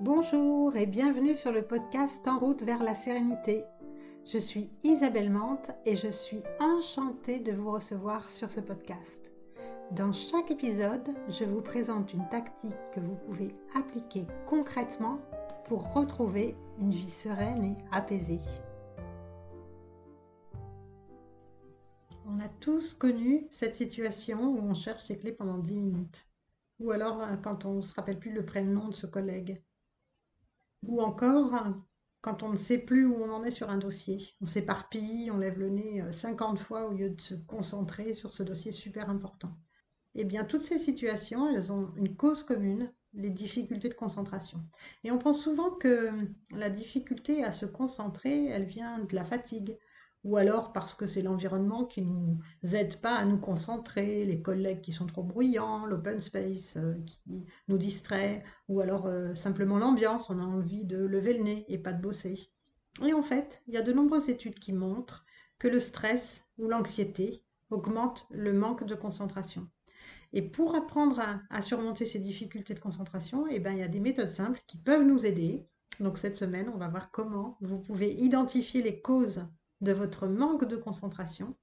Bonjour et bienvenue sur le podcast En route vers la sérénité. Je suis Isabelle Mante et je suis enchantée de vous recevoir sur ce podcast. Dans chaque épisode, je vous présente une tactique que vous pouvez appliquer concrètement pour retrouver une vie sereine et apaisée. On a tous connu cette situation où on cherche ses clés pendant 10 minutes. Ou alors quand on ne se rappelle plus le prénom de ce collègue ou encore, quand on ne sait plus où on en est sur un dossier, on s'éparpille, on lève le nez 50 euh, fois au lieu de se concentrer sur ce dossier super important. Eh bien, toutes ces situations, elles ont une cause commune, les difficultés de concentration. Et on pense souvent que la difficulté à se concentrer, elle vient de la fatigue, ou alors parce que c'est l'environnement qui ne nous aide pas à nous concentrer, les collègues qui sont trop bruyants, l'open space euh, qui nous distrait, ou alors euh, simplement l'ambiance, on a envie de lever le nez et pas de bosser. Et en fait, il y a de nombreuses études qui montrent que le stress ou l'anxiété augmente le manque de concentration. Et pour apprendre à, surmonter ces difficultés de concentration, eh ben, il y a des méthodes simples qui peuvent nous aider. Donc cette semaine, on va voir comment vous pouvez identifier les causes de votre manque de concentration.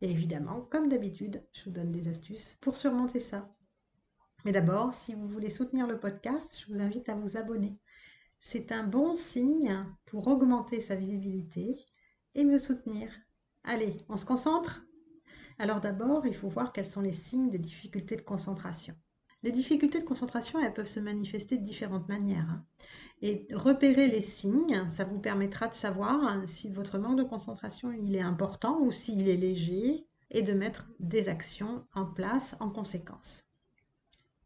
Et évidemment, comme d'habitude, je vous donne des astuces pour surmonter ça. Mais d'abord, si vous voulez soutenir le podcast, je vous invite à vous abonner. C'est un bon signe pour augmenter sa visibilité et me soutenir. Allez, on se concentre? Alors d'abord, il faut voir quels sont les signes des difficultés de concentration. Les difficultés de concentration, elles peuvent se manifester de différentes manières. Et repérer les signes, ça vous permettra de savoir si votre manque de concentration il est important ou s'il est léger et de mettre des actions en place en conséquence.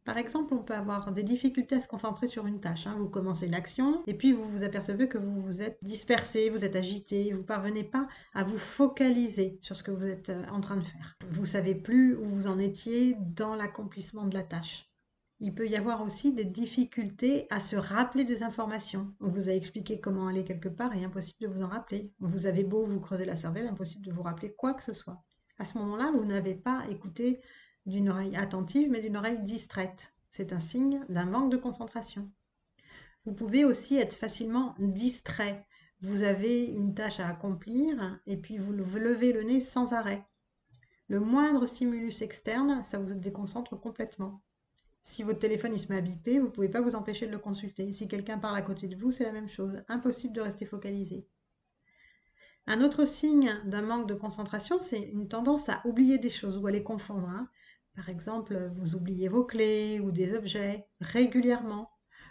Par exemple, on peut avoir des difficultés à se concentrer sur une tâche. Hein. Vous commencez l'action et puis vous vous apercevez que vous vous êtes dispersé, vous êtes agité, vous ne parvenez pas à vous focaliser sur ce que vous êtes euh, en train de faire. Vous savez plus où vous en étiez dans l'accomplissement de la tâche. Il peut y avoir aussi des difficultés à se rappeler des informations. On vous a expliqué comment aller quelque part et impossible de vous en rappeler. Vous avez beau vous creuser la cervelle, impossible de vous rappeler quoi que ce soit. À ce moment-là, vous n'avez pas écouté d'une oreille attentive, mais d'une oreille distraite. C'est un signe d'un manque de concentration. Vous pouvez aussi être facilement distrait. Vous avez une tâche à accomplir et puis vous levez le nez sans arrêt. Le moindre stimulus externe, ça vous déconcentre complètement. Si votre téléphone il se met à biper, vous ne pouvez pas vous empêcher de le consulter. Si quelqu'un parle à côté de vous, c'est la même chose. Impossible de rester focalisé. Un autre signe d'un manque de concentration, c'est une tendance à oublier des choses ou à les confondre. Hein. Par exemple, vous oubliez vos clés ou des objets régulièrement.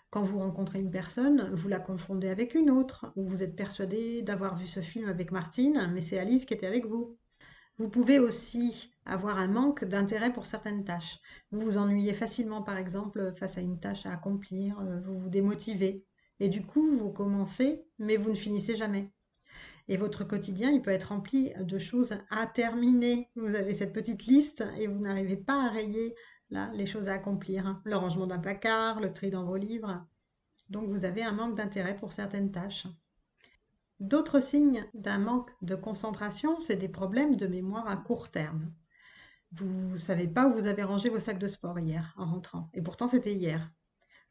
Quand vous rencontrez une personne, vous la confondez avec une autre, ou vous êtes persuadé d'avoir vu ce film avec Martine, mais c'est Alice qui était avec vous. Vous pouvez aussi avoir un manque d'intérêt pour certaines tâches. Vous vous ennuyez facilement, par exemple, face à une tâche à accomplir, euh, vous vous démotivez. Et du coup, vous commencez, mais vous ne finissez jamais. Et votre quotidien, il peut être rempli de choses à terminer. Vous avez cette petite liste et vous n'arrivez pas à rayer là, les choses à accomplir. Le rangement d'un placard, le tri dans vos livres. Donc vous avez un manque d'intérêt pour certaines tâches. D'autres signes d'un manque de concentration, c'est des problèmes de mémoire à court terme. Vous ne savez pas où vous avez rangé vos sacs de sport hier en rentrant. Et pourtant, c'était hier.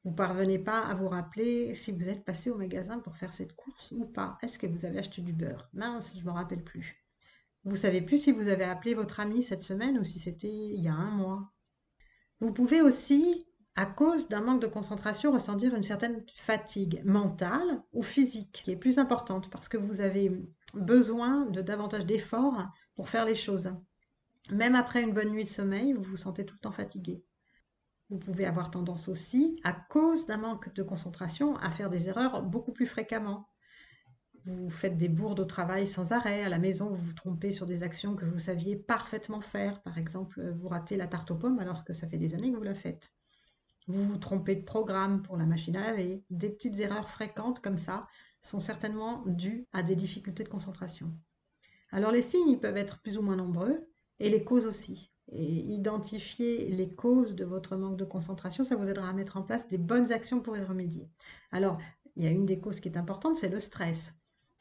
Vous ne parvenez pas à vous rappeler si vous êtes passé au magasin pour faire cette course ou pas. Est-ce que vous avez acheté du beurre? Mince, je ne me rappelle plus. Vous savez plus si vous avez appelé votre ami cette semaine ou si c'était il y a un mois. Vous pouvez aussi, à cause d'un manque de concentration, ressentir une certaine fatigue mentale ou physique, qui est plus importante parce que vous avez besoin de davantage d'efforts pour faire les choses. Même après une bonne nuit de sommeil, vous vous sentez tout le temps fatigué. Vous pouvez avoir tendance aussi, à cause d'un manque de concentration, à faire des erreurs beaucoup plus fréquemment. Vous faites des bourdes au travail sans arrêt, à la maison vous vous trompez sur des actions que vous saviez parfaitement faire. Par exemple, vous ratez la tarte aux pommes alors que ça fait des années que vous la faites. Vous vous trompez de programme pour la machine à laver. Des petites erreurs fréquentes comme ça sont certainement dues à des difficultés de concentration. Alors les signes, peuvent être plus ou moins nombreux et les causes aussi et identifier les causes de votre manque de concentration, ça vous aidera à mettre en place des bonnes actions pour y remédier. Alors, il y a une des causes qui est importante, c'est le stress.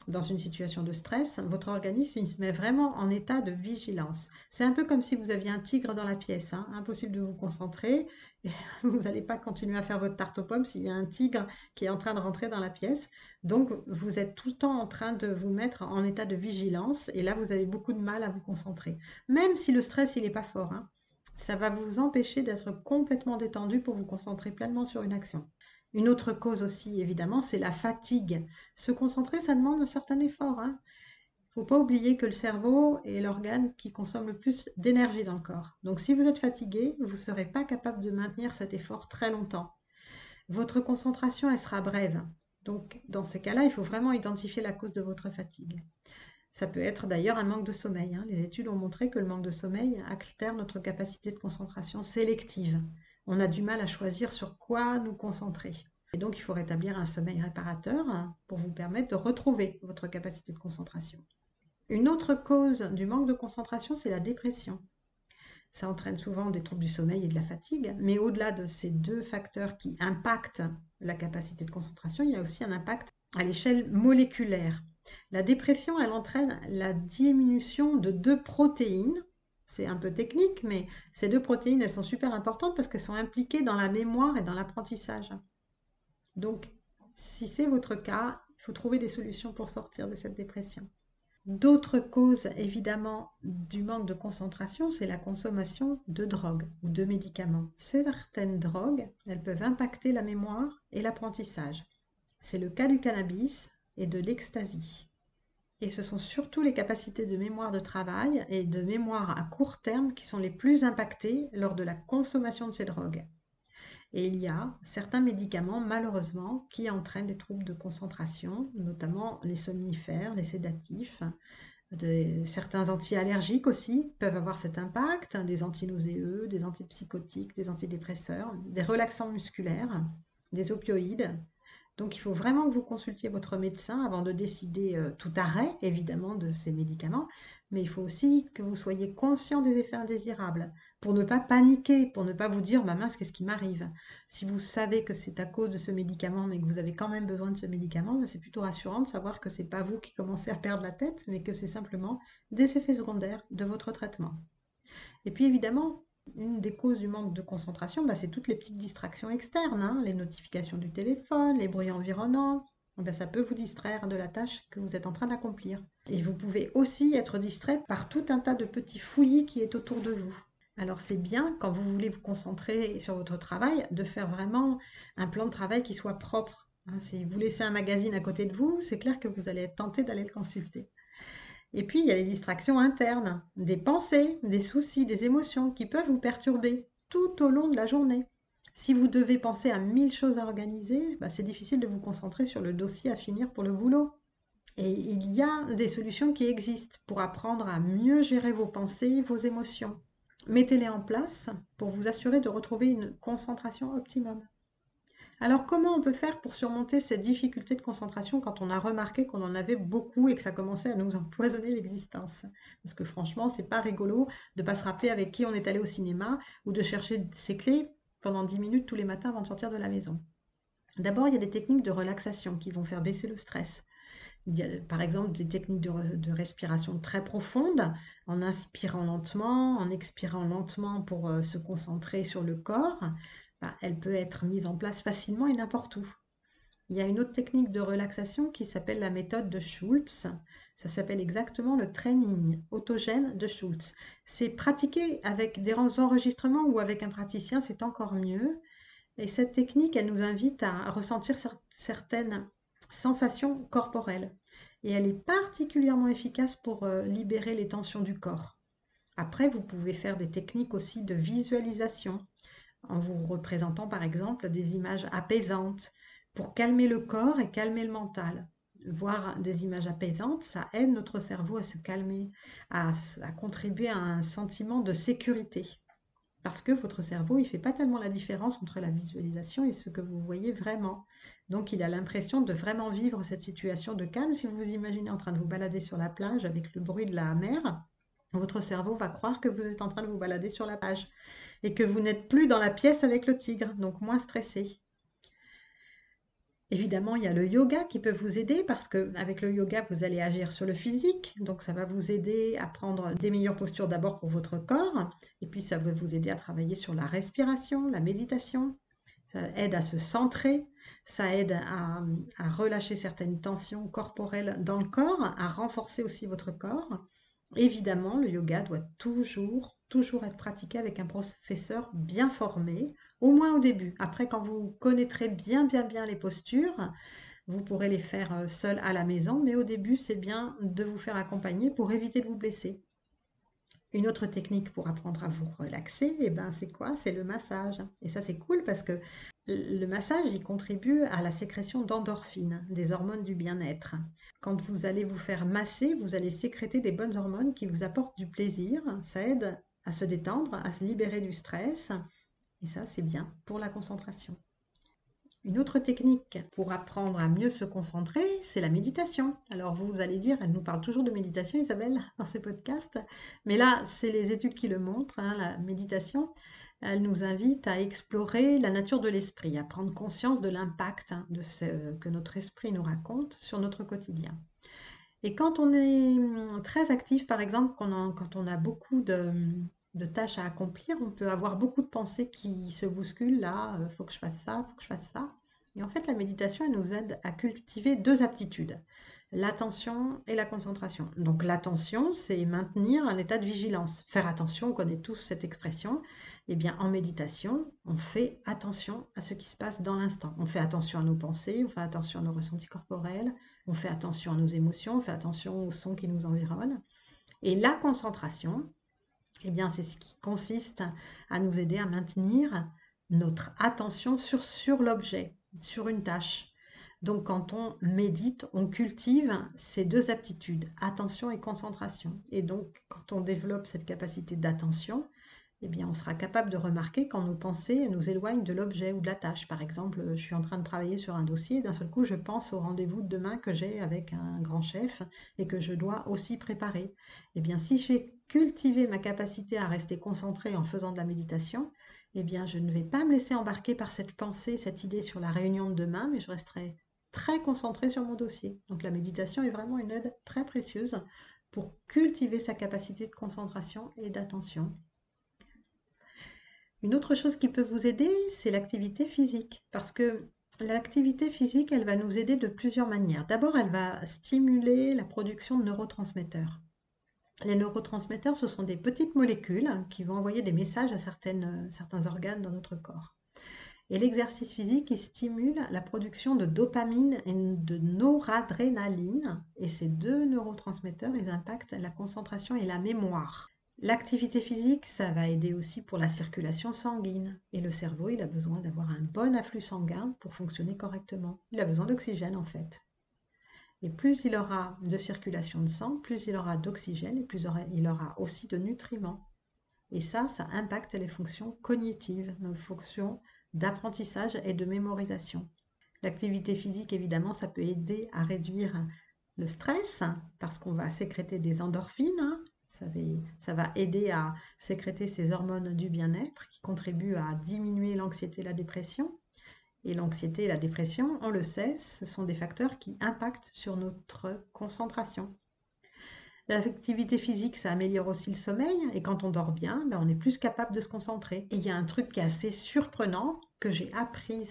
Dans une situation de stress, votre organisme se met vraiment en état de vigilance. C'est un peu comme si vous aviez un tigre dans la pièce, hein. impossible de vous concentrer. vous n'allez pas continuer à faire votre tarte aux pommes s'il y a un tigre qui est en train de rentrer dans la pièce. Donc vous êtes tout le temps en train de vous mettre en état de vigilance et là vous avez beaucoup de mal à vous concentrer. Même si le stress il n'est pas fort, hein. ça va vous empêcher d'être complètement détendu pour vous concentrer pleinement sur une action. Une autre cause aussi, évidemment, c'est la fatigue. Se concentrer, ça demande un certain effort. Il hein. ne faut pas oublier que le cerveau est l'organe qui consomme le plus d'énergie dans le corps. Donc si vous êtes fatigué, vous ne serez pas capable de maintenir cet effort très longtemps. Votre concentration, elle sera brève. Donc dans ces cas-là, il faut vraiment identifier la cause de votre fatigue. Ça peut être d'ailleurs un manque de sommeil. Hein. Les études ont montré que le manque de sommeil altère notre capacité de concentration sélective on a du mal à choisir sur quoi nous concentrer. Et donc, il faut rétablir un sommeil réparateur pour vous permettre de retrouver votre capacité de concentration. Une autre cause du manque de concentration, c'est la dépression. Ça entraîne souvent des troubles du sommeil et de la fatigue, mais au-delà de ces deux facteurs qui impactent la capacité de concentration, il y a aussi un impact à l'échelle moléculaire. La dépression, elle entraîne la diminution de deux protéines c'est un peu technique, mais ces deux protéines, elles sont super importantes parce qu'elles sont impliquées dans la mémoire et dans l'apprentissage. Donc, si c'est votre cas, il faut trouver des solutions pour sortir de cette dépression. D'autres causes, évidemment, du manque de concentration, c'est la consommation de drogues ou de médicaments. Certaines drogues, elles peuvent impacter la mémoire et l'apprentissage. C'est le cas du cannabis et de l'ecstasy. Et ce sont surtout les capacités de mémoire de travail et de mémoire à court terme qui sont les plus impactées lors de la consommation de ces drogues. Et il y a certains médicaments, malheureusement, qui entraînent des troubles de concentration, notamment les somnifères, les sédatifs. certains anti-allergiques aussi peuvent avoir cet impact, des antinauséeux, des antipsychotiques, des antidépresseurs, des relaxants musculaires, des opioïdes. Donc il faut vraiment que vous consultiez votre médecin avant de décider euh, tout arrêt, évidemment, de ces médicaments, mais il faut aussi que vous soyez conscient des effets indésirables, pour ne pas paniquer, pour ne pas vous dire, ma mince, qu'est-ce qui m'arrive? Si vous savez que c'est à cause de ce médicament, mais que vous avez quand même besoin de ce médicament, ben, c'est plutôt rassurant de savoir que ce n'est pas vous qui commencez à perdre la tête, mais que c'est simplement des effets secondaires de votre traitement. Et puis évidemment, une des causes du manque de concentration, bah, c'est toutes les petites distractions externes, hein. les notifications du téléphone, les bruits environnants. Bah, ça peut vous distraire de la tâche que vous êtes en train d'accomplir. Et vous pouvez aussi être distrait par tout un tas de petits fouillis qui est autour de vous. Alors c'est bien quand vous voulez vous concentrer sur votre travail de faire vraiment un plan de travail qui soit propre. Hein. si vous laissez un magazine à côté de vous, c'est clair que vous allez être tenté d'aller le consulter. Et puis, il y a les distractions internes, des pensées, des soucis, des émotions qui peuvent vous perturber tout au long de la journée. Si vous devez penser à mille choses à organiser, bah, c'est difficile de vous concentrer sur le dossier à finir pour le boulot. Et il y a des solutions qui existent pour apprendre à mieux gérer vos pensées, vos émotions. Mettez-les en place pour vous assurer de retrouver une concentration optimum. Alors comment on peut faire pour surmonter cette difficulté de concentration quand on a remarqué qu'on en avait beaucoup et que ça commençait à nous empoisonner l'existence? Parce que franchement, c'est pas rigolo de pas se rappeler avec qui on est allé au cinéma ou de chercher ses clés pendant 10 minutes tous les matins avant de sortir de la maison. D'abord, il y a des techniques de relaxation qui vont faire baisser le stress. Il y a par exemple des techniques de, de, respiration très profondes, en inspirant lentement, en expirant lentement pour euh, se concentrer sur le corps. Bah, elle peut être mise en place facilement et n'importe où. Il y a une autre technique de relaxation qui s'appelle la méthode de Schultz. Ça s'appelle exactement le training autogène de Schultz. C'est pratiqué avec des enregistrements ou avec un praticien, c'est encore mieux. Et cette technique, elle nous invite à ressentir certaines sensations corporelles. Et elle est particulièrement efficace pour euh, libérer les tensions du corps. Après, vous pouvez faire des techniques aussi de visualisation en vous représentant par exemple des images apaisantes pour calmer le corps et calmer le mental. Voir des images apaisantes, ça aide notre cerveau à se calmer, à, contribuer à un sentiment de sécurité. Parce que votre cerveau, il ne fait pas tellement la différence entre la visualisation et ce que vous voyez vraiment. Donc il a l'impression de vraiment vivre cette situation de calme. Si vous vous imaginez en train de vous balader sur la plage avec le bruit de la mer, votre cerveau va croire que vous êtes en train de vous balader sur la plage et que vous n'êtes plus dans la pièce avec le tigre, donc moins stressé. Évidemment, il y a le yoga qui peut vous aider parce qu'avec le yoga, vous allez agir sur le physique. Donc, ça va vous aider à prendre des meilleures postures d'abord pour votre corps. Et puis, ça va vous aider à travailler sur la respiration, la méditation. Ça aide à se centrer. Ça aide à relâcher certaines tensions corporelles dans le corps, à renforcer aussi votre corps. Évidemment, le yoga doit toujours, toujours être pratiqué avec un professeur bien formé, au moins au début. Après, quand vous connaîtrez bien, bien, bien les postures, vous pourrez les faire euh, seul à la maison, mais au début, c'est bien de vous faire accompagner pour éviter de vous blesser. Une autre technique pour apprendre à vous relaxer, eh ben, c'est quoi? C'est le massage. Et ça, c'est cool parce que le massage, il contribue à la sécrétion d'endorphines, des hormones du bien-être. Quand vous allez vous faire masser, vous allez sécréter des bonnes hormones qui vous apportent du plaisir. Ça aide à se détendre, à se libérer du stress. Et ça, c'est bien pour la concentration. Une autre technique pour apprendre à mieux se concentrer, c'est la méditation. Alors vous allez dire, elle nous parle toujours de méditation, Isabelle, dans ce podcast. Mais là, c'est les études qui le montrent. Hein, la méditation, elle nous invite à explorer la nature de l'esprit, à prendre conscience de l'impact hein, de ce que notre esprit nous raconte sur notre quotidien. Et quand on est hum, très actif, par exemple, quand on a beaucoup de, de tâches à accomplir, on peut avoir beaucoup de pensées qui se bousculent, là, il euh, faut que je fasse ça, faut que je fasse ça. Et en fait, la méditation, elle nous aide à cultiver deux aptitudes, l'attention et la concentration. Donc l'attention, c'est maintenir un état de vigilance. Faire attention, on connaît tous cette expression. Eh bien, en méditation, on fait attention à ce qui se passe dans l'instant. On fait attention à nos pensées, on fait attention à nos ressentis corporels, on fait attention à nos émotions, on fait attention aux sons qui nous environnent. Et la concentration, eh bien, c'est ce qui consiste à nous aider à maintenir notre attention sur, sur l'objet, sur une tâche. Donc, quand on médite, on cultive ces deux aptitudes, attention et concentration. Et donc, quand on développe cette capacité d'attention, eh bien, on sera capable de remarquer quand nos pensées nous éloignent de l'objet ou de la tâche. Par exemple, je suis en train de travailler sur un dossier d'un seul coup, je pense au rendez-vous de demain que j'ai avec un grand chef et que je dois aussi préparer. Eh bien, si j'ai cultivé ma capacité à rester concentré en faisant de la méditation, eh bien, je ne vais pas me laisser embarquer par cette pensée, cette idée sur la réunion de demain, mais je resterai très concentré sur mon dossier. Donc la méditation est vraiment une aide très précieuse pour cultiver sa capacité de concentration et d'attention. Une autre chose qui peut vous aider, c'est l'activité physique, parce que l'activité physique, elle va nous aider de plusieurs manières. D'abord, elle va stimuler la production de neurotransmetteurs. Les neurotransmetteurs, ce sont des petites molécules qui vont envoyer des messages à certaines, certains organes dans notre corps. Et l'exercice physique, il stimule la production de dopamine et de noradrénaline. Et ces deux neurotransmetteurs, ils impactent la concentration et la mémoire. L'activité physique, ça va aider aussi pour la circulation sanguine. Et le cerveau, il a besoin d'avoir un bon afflux sanguin pour fonctionner correctement. Il a besoin d'oxygène en fait. Et plus il aura de circulation de sang, plus il aura d'oxygène et plus il aura aussi de nutriments. Et ça, ça impacte les fonctions cognitives, nos fonctions d'apprentissage et de mémorisation. L'activité physique, évidemment, ça peut aider à réduire le stress parce qu'on va sécréter des endorphines. Hein. Ça va, ça va aider à sécréter ces hormones du bien-être qui contribuent à diminuer l'anxiété et la dépression. Et l'anxiété et la dépression, on le sait, ce sont des facteurs qui impactent sur notre concentration. L'activité physique, ça améliore aussi le sommeil, et quand on dort bien, ben on est plus capable de se concentrer. Et il y a un truc qui est assez surprenant que j'ai appris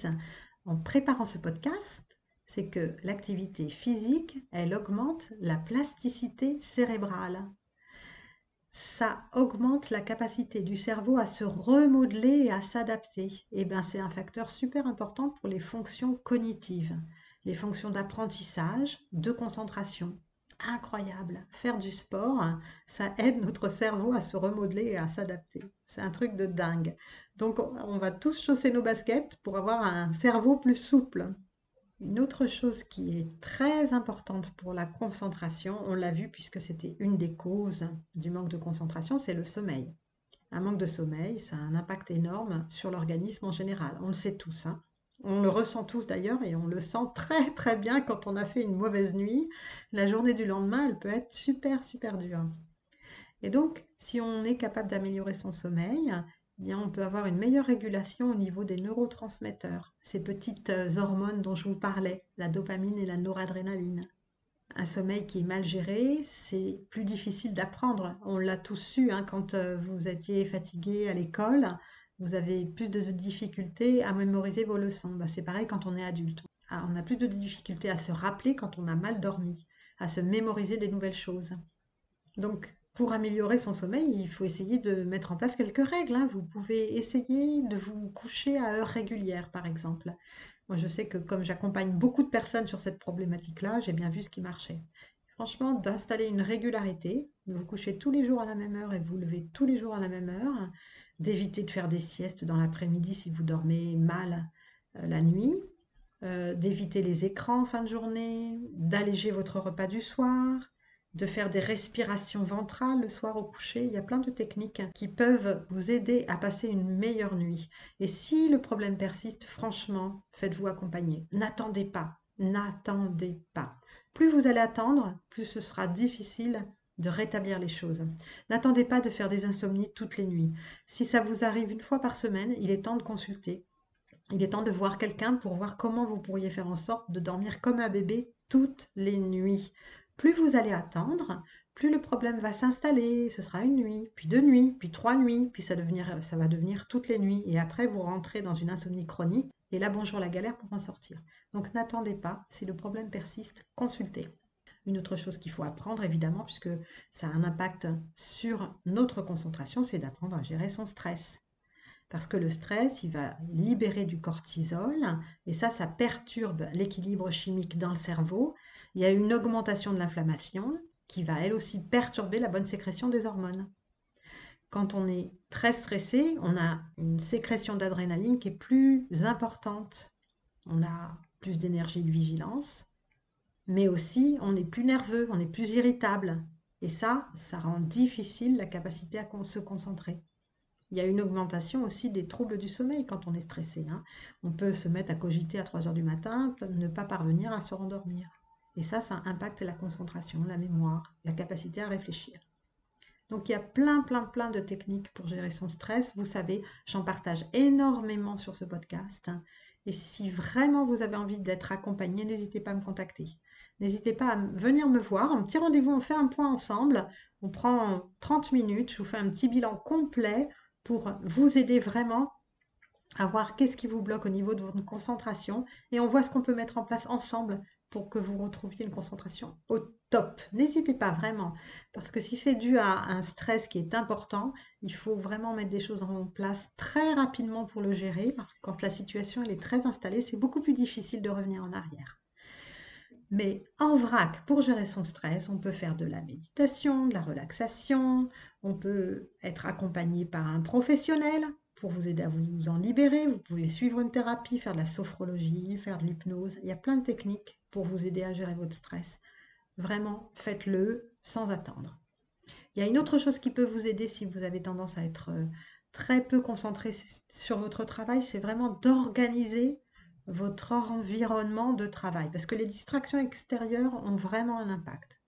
en préparant ce podcast, c'est que l'activité physique, elle augmente la plasticité cérébrale ça augmente la capacité du cerveau à se remodeler et à s'adapter. Et bien, c'est un facteur super important pour les fonctions cognitives, les fonctions d'apprentissage, de concentration. Incroyable. Faire du sport, ça aide notre cerveau à se remodeler et à s'adapter. C'est un truc de dingue. Donc, on va tous chausser nos baskets pour avoir un cerveau plus souple. Une autre chose qui est très importante pour la concentration, on l'a vu puisque c'était une des causes du manque de concentration, c'est le sommeil. Un manque de sommeil, ça a un impact énorme sur l'organisme en général. On le sait tous. Hein. On le ressent tous d'ailleurs et on le sent très très bien quand on a fait une mauvaise nuit. La journée du lendemain, elle peut être super super dure. Et donc, si on est capable d'améliorer son sommeil, eh bien, on peut avoir une meilleure régulation au niveau des neurotransmetteurs, ces petites euh, hormones dont je vous parlais, la dopamine et la noradrénaline. Un sommeil qui est mal géré, c'est plus difficile d'apprendre. On l'a tous su hein, quand euh, vous étiez fatigué à l'école, vous avez plus de difficultés à mémoriser vos leçons. Bah, c'est pareil quand on est adulte. Ah, on a plus de difficultés à se rappeler quand on a mal dormi, à se mémoriser des nouvelles choses. Donc, pour améliorer son sommeil, il faut essayer de mettre en place quelques règles. hein. Vous pouvez essayer de vous coucher à heure régulière, par exemple. Moi, je sais que comme j'accompagne beaucoup de personnes sur cette problématique-là, j'ai bien vu ce qui marchait. Franchement, d'installer une régularité, vous coucher tous les jours à la même heure et vous lever tous les jours à la même heure, d'éviter de faire des siestes dans l'après-midi si vous dormez mal euh, la nuit, euh, d'éviter les écrans en fin de journée, d'alléger votre repas du soir, de faire des respirations ventrales le soir au coucher. Il y a plein de techniques qui peuvent vous aider à passer une meilleure nuit. Et si le problème persiste, franchement, faites-vous accompagner. N'attendez pas. N'attendez pas. Plus vous allez attendre, plus ce sera difficile de rétablir les choses. N'attendez pas de faire des insomnies toutes les nuits. Si ça vous arrive une fois par semaine, il est temps de consulter. Il est temps de voir quelqu'un pour voir comment vous pourriez faire en sorte de dormir comme un bébé toutes les nuits. Plus vous allez attendre, plus le problème va s'installer. Ce sera une nuit, puis deux nuits, puis trois nuits, puis ça, va devenir toutes les nuits. Et après, vous rentrez dans une insomnie chronique. Et là, bonjour la galère pour en sortir. Donc n'attendez pas. Si le problème persiste, consultez. Une autre chose qu'il faut apprendre, évidemment, puisque ça a un impact sur notre concentration, c'est d'apprendre à gérer son stress. Parce que le stress, il va libérer du cortisol, et ça, ça perturbe l'équilibre chimique dans le cerveau. Il y a une augmentation de l'inflammation qui va, elle aussi, perturber la bonne sécrétion des hormones. Quand on est très stressé, on a une sécrétion d'adrénaline qui est plus importante. On a plus d'énergie de vigilance, mais aussi on est plus nerveux, on est plus irritable. Et ça, ça rend difficile la capacité à se concentrer. Il y a une augmentation aussi des troubles du sommeil quand on est stressé. Hein. On peut se mettre à cogiter à 3 heures du matin, ne pas parvenir à se rendormir. Et ça, ça impacte la concentration, la mémoire, la capacité à réfléchir. Donc il y a plein, plein, plein de techniques pour gérer son stress. Vous savez, j'en partage énormément sur ce podcast. Et si vraiment vous avez envie d'être accompagné, n'hésitez pas à me contacter. N'hésitez pas à venir me voir. Un petit rendez-vous, on fait un point ensemble. On prend 30 minutes. Je vous fais un petit bilan complet pour vous aider vraiment à voir qu'est-ce qui vous bloque au niveau de votre concentration. Et on voit ce qu'on peut mettre en place ensemble pour que vous retrouviez une concentration au top. N'hésitez pas vraiment, parce que si c'est dû à un stress qui est important, il faut vraiment mettre des choses en place très rapidement pour le gérer, parce que quand la situation est très installée, c'est beaucoup plus difficile de revenir en arrière. Mais en vrac, pour gérer son stress, on peut faire de la méditation, de la relaxation, on peut être accompagné par un professionnel pour vous aider à vous en libérer. Vous pouvez suivre une thérapie, faire de la sophrologie, faire de l'hypnose. Il y a plein de techniques pour vous aider à gérer votre stress. Vraiment, faites-le sans attendre. Il y a une autre chose qui peut vous aider si vous avez tendance à être euh, très peu concentré sur votre travail, c'est vraiment d'organiser votre environnement de travail, parce que les distractions extérieures ont vraiment un impact.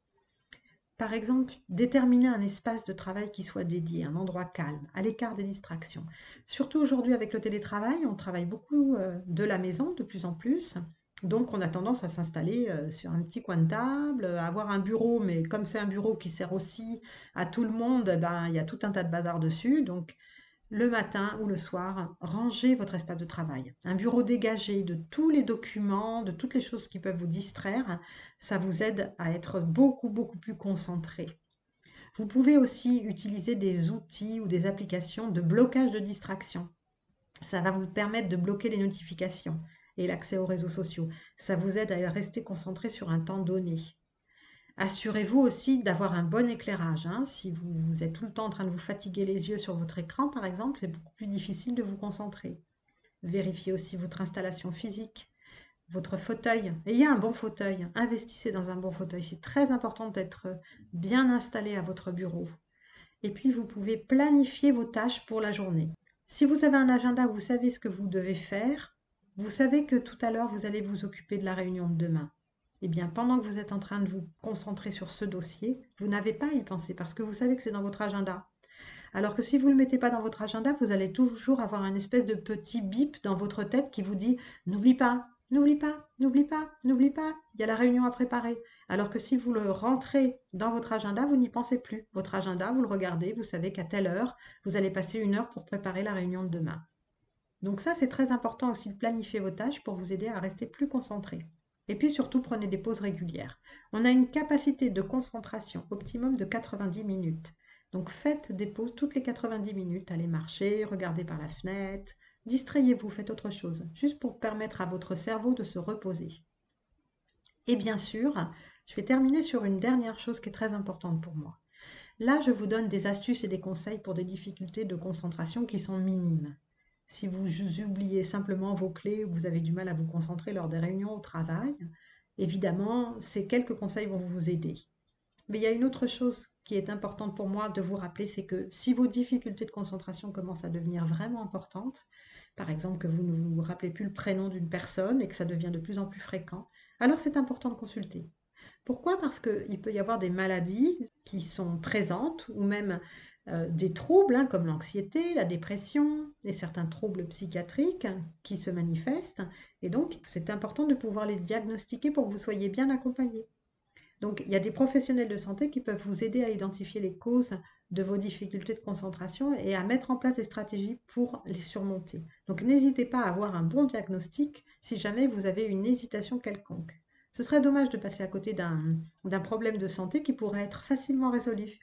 Par exemple, déterminer un espace de travail qui soit dédié, un endroit calme, à l'écart des distractions. Surtout aujourd'hui avec le télétravail, on travaille beaucoup euh, de la maison de plus en plus. Donc on a tendance à s'installer euh, sur un petit coin de table, à avoir un bureau, mais comme c'est un bureau qui sert aussi à tout le monde, eh ben, il y a tout un tas de bazar dessus. Donc le matin ou le soir, rangez votre espace de travail. Un bureau dégagé de tous les documents, de toutes les choses qui peuvent vous distraire, ça vous aide à être beaucoup, beaucoup plus concentré. Vous pouvez aussi utiliser des outils ou des applications de blocage de distraction. Ça va vous permettre de bloquer les notifications et l'accès aux réseaux sociaux. Ça vous aide à rester concentré sur un temps donné. Assurez-vous aussi d'avoir un bon éclairage. Hein. Si vous, êtes tout le temps en train de vous fatiguer les yeux sur votre écran, par exemple, c'est beaucoup plus difficile de vous concentrer. Vérifiez aussi votre installation physique, votre fauteuil. Ayez un bon fauteuil. Investissez dans un bon fauteuil. C'est très important d'être bien installé à votre bureau. Et puis, vous pouvez planifier vos tâches pour la journée. Si vous avez un agenda, vous savez ce que vous devez faire. Vous savez que tout à l'heure, vous allez vous occuper de la réunion de demain eh bien, pendant que vous êtes en train de vous concentrer sur ce dossier, vous n'avez pas à y penser parce que vous savez que c'est dans votre agenda. Alors que si vous ne le mettez pas dans votre agenda, vous allez toujours avoir un espèce de petit bip dans votre tête qui vous dit n'oublie pas, n'oublie pas, n'oublie pas, n'oublie pas, il y a la réunion à préparer. Alors que si vous le rentrez dans votre agenda, vous n'y pensez plus. Votre agenda, vous le regardez, vous savez qu'à telle heure, vous allez passer une heure pour préparer la réunion de demain. Donc ça, c'est très important aussi de planifier vos tâches pour vous aider à rester plus concentré. Et puis surtout, prenez des pauses régulières. On a une capacité de concentration optimum de 90 minutes. Donc faites des pauses toutes les 90 minutes. Allez marcher, regardez par la fenêtre, distrayez-vous, faites autre chose, juste pour permettre à votre cerveau de se reposer. Et bien sûr, je vais terminer sur une dernière chose qui est très importante pour moi. Là, je vous donne des astuces et des conseils pour des difficultés de concentration qui sont minimes. Si vous oubliez simplement vos clés ou vous avez du mal à vous concentrer lors des réunions au travail, évidemment, ces quelques conseils vont vous aider. Mais il y a une autre chose qui est importante pour moi de vous rappeler, c'est que si vos difficultés de concentration commencent à devenir vraiment importantes, par exemple que vous ne vous rappelez plus le prénom d'une personne et que ça devient de plus en plus fréquent, alors c'est important de consulter. Pourquoi? Parce qu'il peut y avoir des maladies qui sont présentes ou même euh, des troubles hein, comme l'anxiété, la dépression et certains troubles psychiatriques qui se manifestent. Et donc, c'est important de pouvoir les diagnostiquer pour que vous soyez bien accompagné. Donc, il y a des professionnels de santé qui peuvent vous aider à identifier les causes de vos difficultés de concentration et à mettre en place des stratégies pour les surmonter. Donc, n'hésitez pas à avoir un bon diagnostic si jamais vous avez une hésitation quelconque. Ce serait dommage de passer à côté d'un problème de santé qui pourrait être facilement résolu.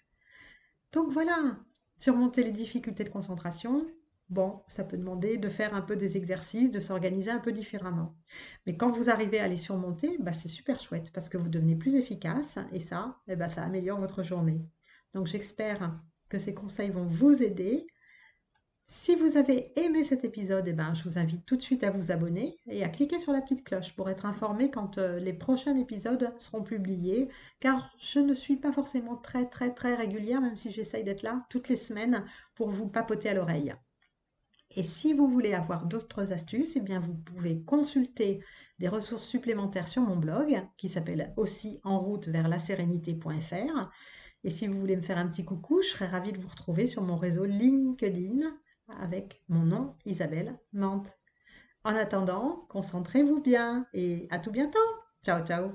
Donc voilà, surmonter les difficultés de concentration, bon, ça peut demander de faire un peu des exercices, de s'organiser un peu différemment. Mais quand vous arrivez à les surmonter, bah, c'est super chouette parce que vous devenez plus efficace et ça, eh ben, ça améliore votre journée. Donc j'espère que ces conseils vont vous aider. Si vous avez aimé cet épisode, eh ben, je vous invite tout de suite à vous abonner et à cliquer sur la petite cloche pour être informé quand euh, les prochains épisodes seront publiés, car je ne suis pas forcément très très très régulière, même si j'essaye d'être là toutes les semaines pour vous papoter à l'oreille. Et si vous voulez avoir d'autres astuces, eh bien vous pouvez consulter des ressources supplémentaires sur mon blog qui s'appelle aussi en route vers la. Et si vous voulez me faire un petit coucou, je serais ravie de vous retrouver sur mon réseau LinkedIn avec mon nom, Isabelle Mante. En attendant, concentrez-vous bien et à tout bientôt. Ciao, ciao.